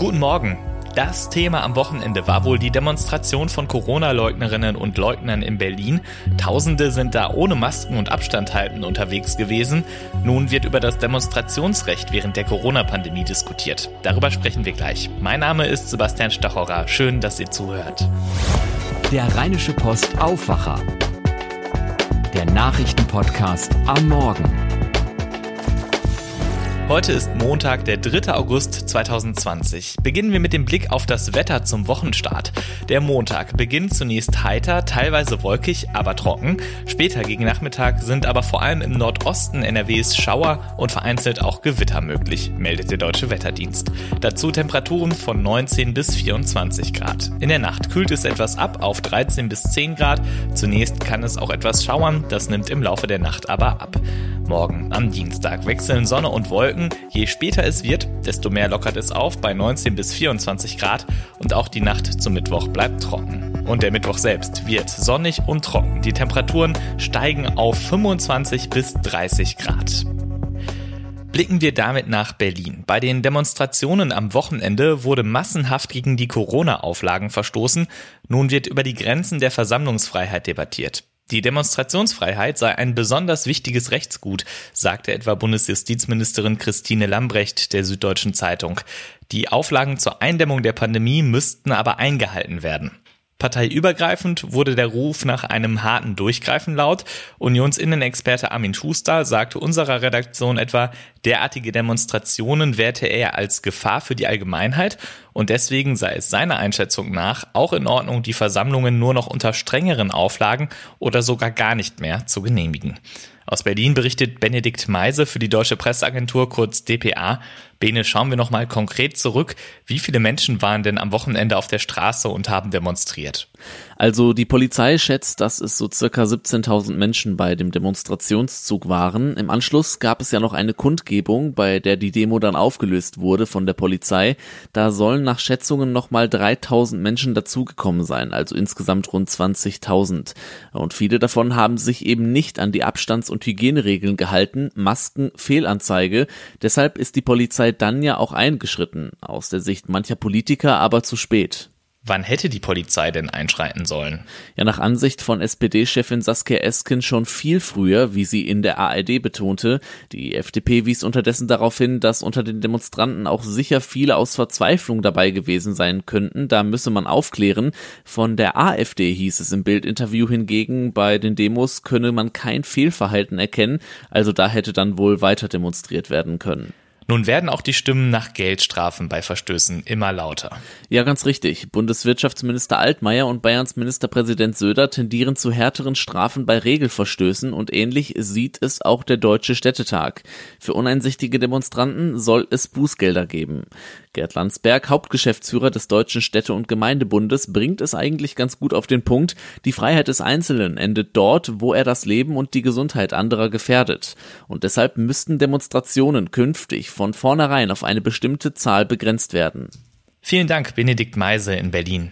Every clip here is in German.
Guten Morgen. Das Thema am Wochenende war wohl die Demonstration von Corona-Leugnerinnen und Leugnern in Berlin. Tausende sind da ohne Masken und Abstand halten unterwegs gewesen. Nun wird über das Demonstrationsrecht während der Corona-Pandemie diskutiert. Darüber sprechen wir gleich. Mein Name ist Sebastian Stachorer. Schön, dass ihr zuhört. Der Rheinische Post Aufwacher. Der Nachrichtenpodcast am Morgen. Heute ist Montag, der 3. August 2020. Beginnen wir mit dem Blick auf das Wetter zum Wochenstart. Der Montag beginnt zunächst heiter, teilweise wolkig, aber trocken. Später gegen Nachmittag sind aber vor allem im Nordosten NRWs Schauer und vereinzelt auch Gewitter möglich, meldet der Deutsche Wetterdienst. Dazu Temperaturen von 19 bis 24 Grad. In der Nacht kühlt es etwas ab auf 13 bis 10 Grad. Zunächst kann es auch etwas schauern, das nimmt im Laufe der Nacht aber ab. Morgen am Dienstag wechseln Sonne und Wolken. Je später es wird, desto mehr lockert es auf bei 19 bis 24 Grad und auch die Nacht zum Mittwoch bleibt trocken. Und der Mittwoch selbst wird sonnig und trocken. Die Temperaturen steigen auf 25 bis 30 Grad. Blicken wir damit nach Berlin. Bei den Demonstrationen am Wochenende wurde massenhaft gegen die Corona-Auflagen verstoßen. Nun wird über die Grenzen der Versammlungsfreiheit debattiert. Die Demonstrationsfreiheit sei ein besonders wichtiges Rechtsgut, sagte etwa Bundesjustizministerin Christine Lambrecht der Süddeutschen Zeitung. Die Auflagen zur Eindämmung der Pandemie müssten aber eingehalten werden. Parteiübergreifend wurde der Ruf nach einem harten Durchgreifen laut. Unionsinnenexperte Armin Schuster sagte unserer Redaktion etwa, derartige Demonstrationen werte er als Gefahr für die Allgemeinheit und deswegen sei es seiner Einschätzung nach auch in Ordnung, die Versammlungen nur noch unter strengeren Auflagen oder sogar gar nicht mehr zu genehmigen. Aus Berlin berichtet Benedikt Meise für die Deutsche Presseagentur kurz dpa. Bene, schauen wir nochmal konkret zurück. Wie viele Menschen waren denn am Wochenende auf der Straße und haben demonstriert? Also die Polizei schätzt, dass es so circa 17.000 Menschen bei dem Demonstrationszug waren. Im Anschluss gab es ja noch eine Kundgebung, bei der die Demo dann aufgelöst wurde von der Polizei. Da sollen nach Schätzungen nochmal 3.000 Menschen dazugekommen sein, also insgesamt rund 20.000. Und viele davon haben sich eben nicht an die Abstands- und Hygieneregeln gehalten. Masken, Fehlanzeige. Deshalb ist die Polizei dann ja auch eingeschritten, aus der Sicht mancher Politiker aber zu spät. Wann hätte die Polizei denn einschreiten sollen? Ja, nach Ansicht von SPD-Chefin Saskia Esken schon viel früher, wie sie in der ARD betonte. Die FDP wies unterdessen darauf hin, dass unter den Demonstranten auch sicher viele aus Verzweiflung dabei gewesen sein könnten. Da müsse man aufklären. Von der AfD hieß es im Bildinterview hingegen, bei den Demos könne man kein Fehlverhalten erkennen. Also da hätte dann wohl weiter demonstriert werden können. Nun werden auch die Stimmen nach Geldstrafen bei Verstößen immer lauter. Ja, ganz richtig. Bundeswirtschaftsminister Altmaier und Bayerns Ministerpräsident Söder tendieren zu härteren Strafen bei Regelverstößen und ähnlich sieht es auch der Deutsche Städtetag. Für uneinsichtige Demonstranten soll es Bußgelder geben. Gerd Landsberg, Hauptgeschäftsführer des Deutschen Städte- und Gemeindebundes, bringt es eigentlich ganz gut auf den Punkt. Die Freiheit des Einzelnen endet dort, wo er das Leben und die Gesundheit anderer gefährdet. Und deshalb müssten Demonstrationen künftig von vornherein auf eine bestimmte Zahl begrenzt werden. Vielen Dank, Benedikt Meise in Berlin.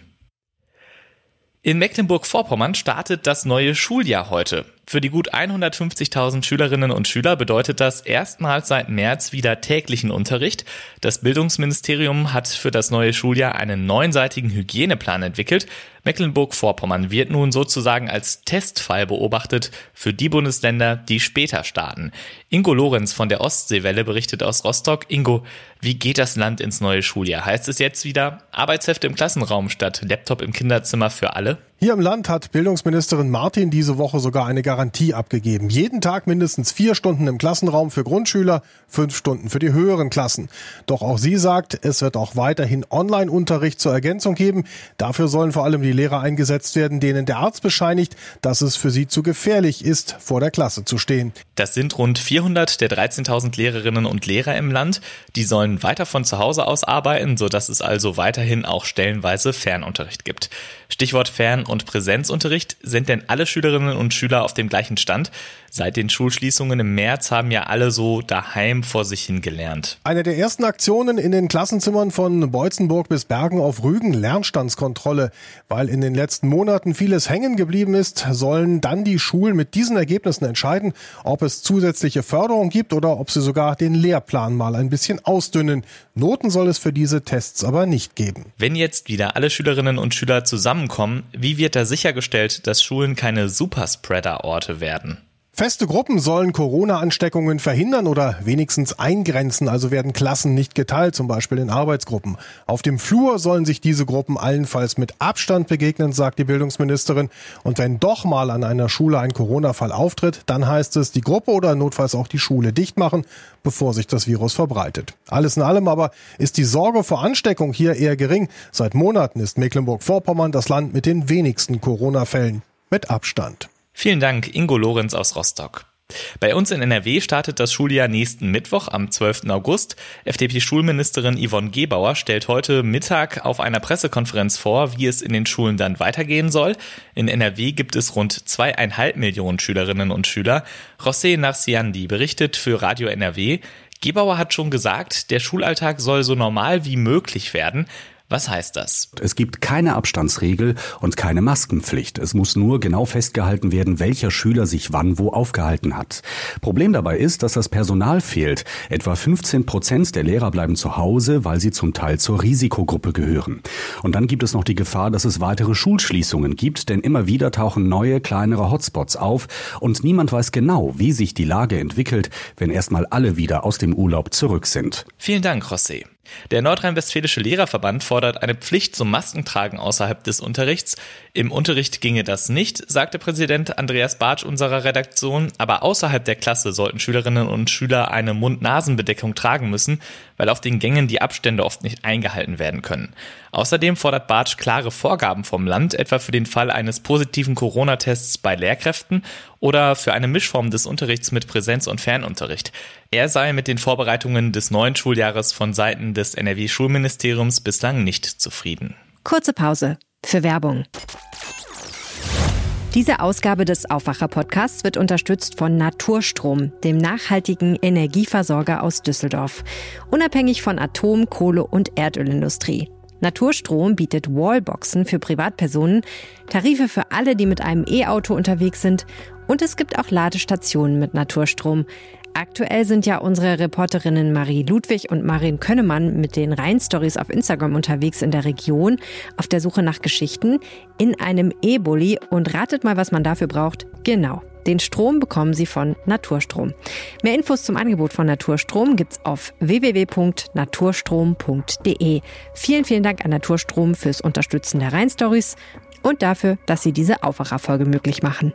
In Mecklenburg-Vorpommern startet das neue Schuljahr heute. Für die gut 150.000 Schülerinnen und Schüler bedeutet das erstmals seit März wieder täglichen Unterricht. Das Bildungsministerium hat für das neue Schuljahr einen neunseitigen Hygieneplan entwickelt. Mecklenburg-Vorpommern wird nun sozusagen als Testfall beobachtet für die Bundesländer, die später starten. Ingo Lorenz von der Ostseewelle berichtet aus Rostock. Ingo, wie geht das Land ins neue Schuljahr? Heißt es jetzt wieder Arbeitshefte im Klassenraum statt Laptop im Kinderzimmer für alle? Hier im Land hat Bildungsministerin Martin diese Woche sogar eine Garantie abgegeben. Jeden Tag mindestens vier Stunden im Klassenraum für Grundschüler, fünf Stunden für die höheren Klassen. Doch auch sie sagt, es wird auch weiterhin Online-Unterricht zur Ergänzung geben. Dafür sollen vor allem die Lehrer eingesetzt werden, denen der Arzt bescheinigt, dass es für sie zu gefährlich ist, vor der Klasse zu stehen. Das sind rund 400 der 13.000 Lehrerinnen und Lehrer im Land. Die sollen weiter von zu Hause aus arbeiten, sodass es also weiterhin auch stellenweise Fernunterricht gibt. Stichwort Fern- und Präsenzunterricht. Sind denn alle Schülerinnen und Schüler auf dem gleichen Stand? Seit den Schulschließungen im März haben ja alle so daheim vor sich hin gelernt. Eine der ersten Aktionen in den Klassenzimmern von Beutzenburg bis Bergen auf Rügen Lernstandskontrolle. Weil in den letzten Monaten vieles hängen geblieben ist, sollen dann die Schulen mit diesen Ergebnissen entscheiden, ob es zusätzliche Förderung gibt oder ob sie sogar den Lehrplan mal ein bisschen ausdünnen. Noten soll es für diese Tests aber nicht geben. Wenn jetzt wieder alle Schülerinnen und Schüler zusammenkommen, wie wird da sichergestellt, dass Schulen keine Superspreader-Orte werden? Feste Gruppen sollen Corona-Ansteckungen verhindern oder wenigstens eingrenzen, also werden Klassen nicht geteilt, zum Beispiel in Arbeitsgruppen. Auf dem Flur sollen sich diese Gruppen allenfalls mit Abstand begegnen, sagt die Bildungsministerin. Und wenn doch mal an einer Schule ein Corona-Fall auftritt, dann heißt es, die Gruppe oder notfalls auch die Schule dicht machen, bevor sich das Virus verbreitet. Alles in allem aber ist die Sorge vor Ansteckung hier eher gering. Seit Monaten ist Mecklenburg-Vorpommern das Land mit den wenigsten Corona-Fällen. Mit Abstand. Vielen Dank, Ingo Lorenz aus Rostock. Bei uns in NRW startet das Schuljahr nächsten Mittwoch am 12. August. FDP-Schulministerin Yvonne Gebauer stellt heute Mittag auf einer Pressekonferenz vor, wie es in den Schulen dann weitergehen soll. In NRW gibt es rund zweieinhalb Millionen Schülerinnen und Schüler. José Narciandi berichtet für Radio NRW. Gebauer hat schon gesagt, der Schulalltag soll so normal wie möglich werden. Was heißt das? Es gibt keine Abstandsregel und keine Maskenpflicht. Es muss nur genau festgehalten werden, welcher Schüler sich wann wo aufgehalten hat. Problem dabei ist, dass das Personal fehlt. Etwa 15 Prozent der Lehrer bleiben zu Hause, weil sie zum Teil zur Risikogruppe gehören. Und dann gibt es noch die Gefahr, dass es weitere Schulschließungen gibt, denn immer wieder tauchen neue, kleinere Hotspots auf und niemand weiß genau, wie sich die Lage entwickelt, wenn erstmal alle wieder aus dem Urlaub zurück sind. Vielen Dank, José. Der Nordrhein-Westfälische Lehrerverband fordert eine Pflicht zum Maskentragen außerhalb des Unterrichts. Im Unterricht ginge das nicht, sagte Präsident Andreas Bartsch unserer Redaktion, aber außerhalb der Klasse sollten Schülerinnen und Schüler eine Mund-Nasen-Bedeckung tragen müssen, weil auf den Gängen die Abstände oft nicht eingehalten werden können. Außerdem fordert Bartsch klare Vorgaben vom Land, etwa für den Fall eines positiven Corona-Tests bei Lehrkräften oder für eine Mischform des Unterrichts mit Präsenz- und Fernunterricht. Er sei mit den Vorbereitungen des neuen Schuljahres von Seiten des NRW-Schulministeriums bislang nicht zufrieden. Kurze Pause für Werbung. Diese Ausgabe des Aufwacher-Podcasts wird unterstützt von Naturstrom, dem nachhaltigen Energieversorger aus Düsseldorf. Unabhängig von Atom-, Kohle- und Erdölindustrie. Naturstrom bietet Wallboxen für Privatpersonen, Tarife für alle, die mit einem E-Auto unterwegs sind und es gibt auch Ladestationen mit Naturstrom. Aktuell sind ja unsere Reporterinnen Marie Ludwig und Marin Könnemann mit den Rhein-Stories auf Instagram unterwegs in der Region auf der Suche nach Geschichten in einem E-Bully und ratet mal, was man dafür braucht. Genau. Den Strom bekommen Sie von Naturstrom. Mehr Infos zum Angebot von Naturstrom gibt's auf www.naturstrom.de. Vielen, vielen Dank an Naturstrom fürs Unterstützen der Rhein-Stories und dafür, dass Sie diese Aufwacherfolge möglich machen.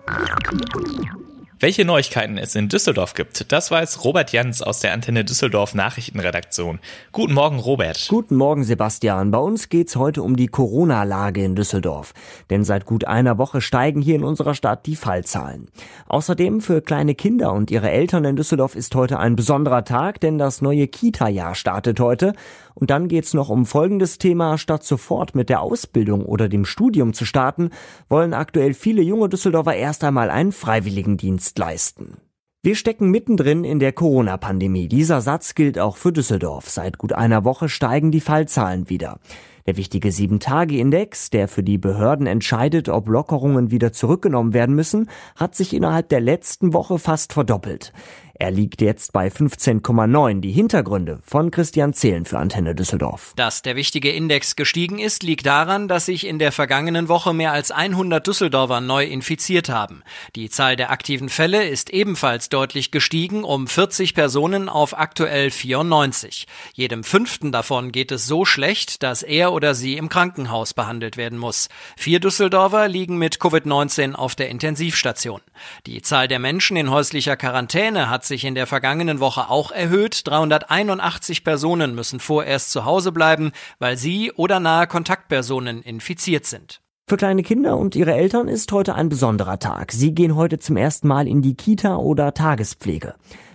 Welche Neuigkeiten es in Düsseldorf gibt, das weiß Robert Jans aus der Antenne Düsseldorf Nachrichtenredaktion. Guten Morgen, Robert. Guten Morgen, Sebastian. Bei uns geht's heute um die Corona-Lage in Düsseldorf. Denn seit gut einer Woche steigen hier in unserer Stadt die Fallzahlen. Außerdem für kleine Kinder und ihre Eltern in Düsseldorf ist heute ein besonderer Tag, denn das neue Kita-Jahr startet heute. Und dann geht's noch um folgendes Thema. Statt sofort mit der Ausbildung oder dem Studium zu starten, wollen aktuell viele junge Düsseldorfer erst einmal einen Freiwilligendienst leisten. Wir stecken mittendrin in der Corona-Pandemie. Dieser Satz gilt auch für Düsseldorf. Seit gut einer Woche steigen die Fallzahlen wieder. Der wichtige 7-Tage-Index, der für die Behörden entscheidet, ob Lockerungen wieder zurückgenommen werden müssen, hat sich innerhalb der letzten Woche fast verdoppelt. Er liegt jetzt bei 15,9. Die Hintergründe von Christian Zehlen für Antenne Düsseldorf. Dass der wichtige Index gestiegen ist, liegt daran, dass sich in der vergangenen Woche mehr als 100 Düsseldorfer neu infiziert haben. Die Zahl der aktiven Fälle ist ebenfalls deutlich gestiegen, um 40 Personen auf aktuell 94. Jedem fünften davon geht es so schlecht, dass er oder sie im Krankenhaus behandelt werden muss. Vier Düsseldorfer liegen mit Covid-19 auf der Intensivstation. Die Zahl der Menschen in häuslicher Quarantäne hat sich in der vergangenen Woche auch erhöht. 381 Personen müssen vorerst zu Hause bleiben, weil sie oder nahe Kontaktpersonen infiziert sind. Für kleine Kinder und ihre Eltern ist heute ein besonderer Tag. Sie gehen heute zum ersten Mal in die Kita oder Tagespflege.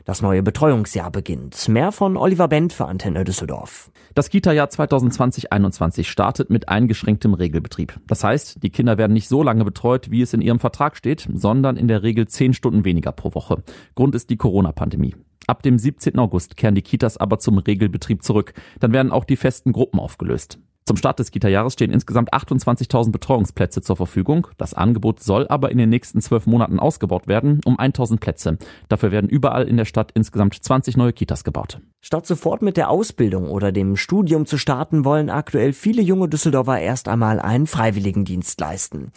Das neue Betreuungsjahr beginnt. Mehr von Oliver Bent für Antenne Düsseldorf. Das Kita-Jahr 2020-21 startet mit eingeschränktem Regelbetrieb. Das heißt, die Kinder werden nicht so lange betreut, wie es in ihrem Vertrag steht, sondern in der Regel zehn Stunden weniger pro Woche. Grund ist die Corona-Pandemie. Ab dem 17. August kehren die Kitas aber zum Regelbetrieb zurück. Dann werden auch die festen Gruppen aufgelöst. Zum Start des Kita-Jahres stehen insgesamt 28.000 Betreuungsplätze zur Verfügung. Das Angebot soll aber in den nächsten zwölf Monaten ausgebaut werden, um 1.000 Plätze. Dafür werden überall in der Stadt insgesamt 20 neue Kitas gebaut. Statt sofort mit der Ausbildung oder dem Studium zu starten, wollen aktuell viele junge Düsseldorfer erst einmal einen Freiwilligendienst leisten.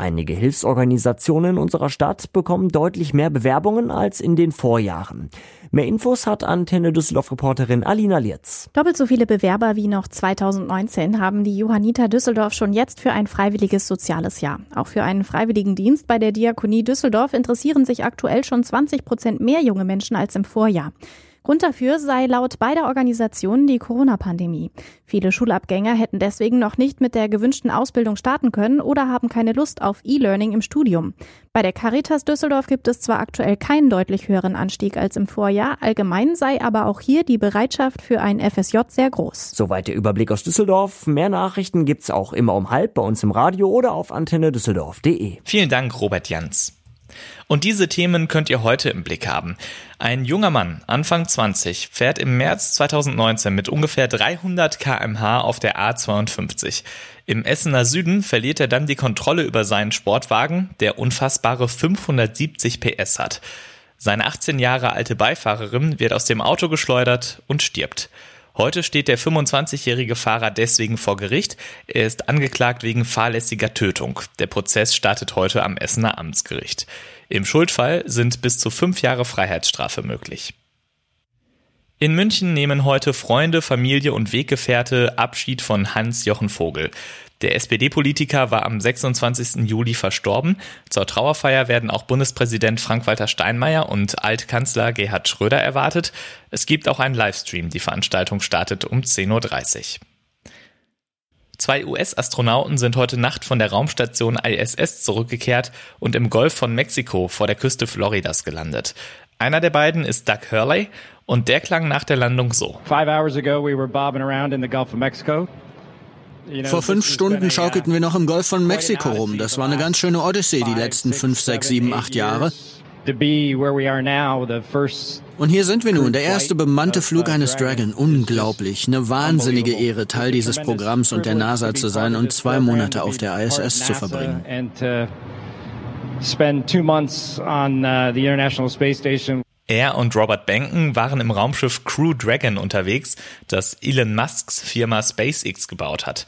Einige Hilfsorganisationen unserer Stadt bekommen deutlich mehr Bewerbungen als in den Vorjahren. Mehr Infos hat Antenne Düsseldorf-Reporterin Alina Lietz. Doppelt so viele Bewerber wie noch 2019 haben die Johanniter Düsseldorf schon jetzt für ein freiwilliges soziales Jahr. Auch für einen freiwilligen Dienst bei der Diakonie Düsseldorf interessieren sich aktuell schon 20 Prozent mehr junge Menschen als im Vorjahr. Grund dafür sei laut beider Organisationen die Corona-Pandemie. Viele Schulabgänger hätten deswegen noch nicht mit der gewünschten Ausbildung starten können oder haben keine Lust auf E-Learning im Studium. Bei der Caritas Düsseldorf gibt es zwar aktuell keinen deutlich höheren Anstieg als im Vorjahr, allgemein sei aber auch hier die Bereitschaft für ein FSJ sehr groß. Soweit der Überblick aus Düsseldorf. Mehr Nachrichten gibt's auch immer um halb bei uns im Radio oder auf antenne düsseldorf.de. Vielen Dank, Robert Jans. Und diese Themen könnt ihr heute im Blick haben. Ein junger Mann, Anfang 20, fährt im März 2019 mit ungefähr 300 kmh auf der A52. Im Essener Süden verliert er dann die Kontrolle über seinen Sportwagen, der unfassbare 570 PS hat. Seine 18 Jahre alte Beifahrerin wird aus dem Auto geschleudert und stirbt. Heute steht der 25-jährige Fahrer deswegen vor Gericht. Er ist angeklagt wegen fahrlässiger Tötung. Der Prozess startet heute am Essener Amtsgericht. Im Schuldfall sind bis zu fünf Jahre Freiheitsstrafe möglich. In München nehmen heute Freunde, Familie und Weggefährte Abschied von Hans-Jochen Vogel. Der SPD-Politiker war am 26. Juli verstorben. Zur Trauerfeier werden auch Bundespräsident Frank-Walter Steinmeier und Altkanzler Gerhard Schröder erwartet. Es gibt auch einen Livestream. Die Veranstaltung startet um 10.30 Uhr. Zwei US-Astronauten sind heute Nacht von der Raumstation ISS zurückgekehrt und im Golf von Mexiko vor der Küste Floridas gelandet. Einer der beiden ist Doug Hurley und der klang nach der Landung so. Vor fünf Stunden schaukelten wir noch im Golf von Mexiko rum. Das war eine ganz schöne Odyssee die letzten fünf, sechs, sieben, acht Jahre. Und hier sind wir nun, der erste bemannte Flug eines Dragon. Unglaublich. Eine wahnsinnige Ehre, Teil dieses Programms und der NASA zu sein und zwei Monate auf der ISS zu verbringen. Er und Robert Benken waren im Raumschiff Crew Dragon unterwegs, das Elon Musks Firma SpaceX gebaut hat.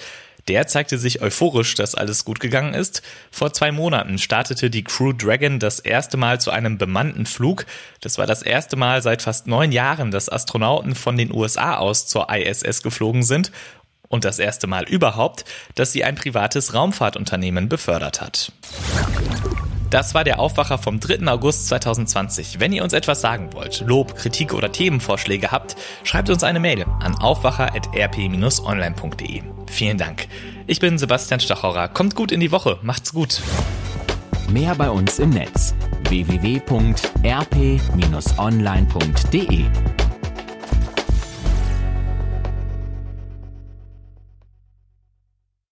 Der zeigte sich euphorisch, dass alles gut gegangen ist. Vor zwei Monaten startete die Crew Dragon das erste Mal zu einem bemannten Flug. Das war das erste Mal seit fast neun Jahren, dass Astronauten von den USA aus zur ISS geflogen sind. Und das erste Mal überhaupt, dass sie ein privates Raumfahrtunternehmen befördert hat. Das war der Aufwacher vom 3. August 2020. Wenn ihr uns etwas sagen wollt, Lob, Kritik oder Themenvorschläge habt, schreibt uns eine Mail an aufwacher.rp-online.de. Vielen Dank. Ich bin Sebastian Stachorer. Kommt gut in die Woche. Macht's gut. Mehr bei uns im Netz www.rp-online.de